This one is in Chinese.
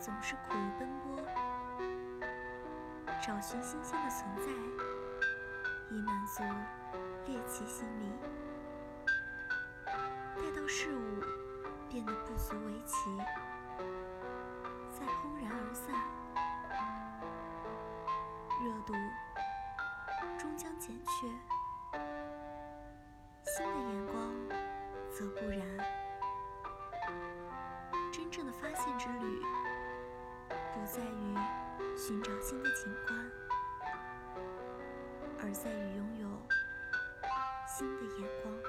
总是苦于奔波，找寻新鲜的存在，以满足猎奇心理。待到事物变得不足为奇，再轰然而散，热度终将减却。新的眼光则不然。真正的发现之旅，在于寻找新的景观，而在于拥有新的眼光。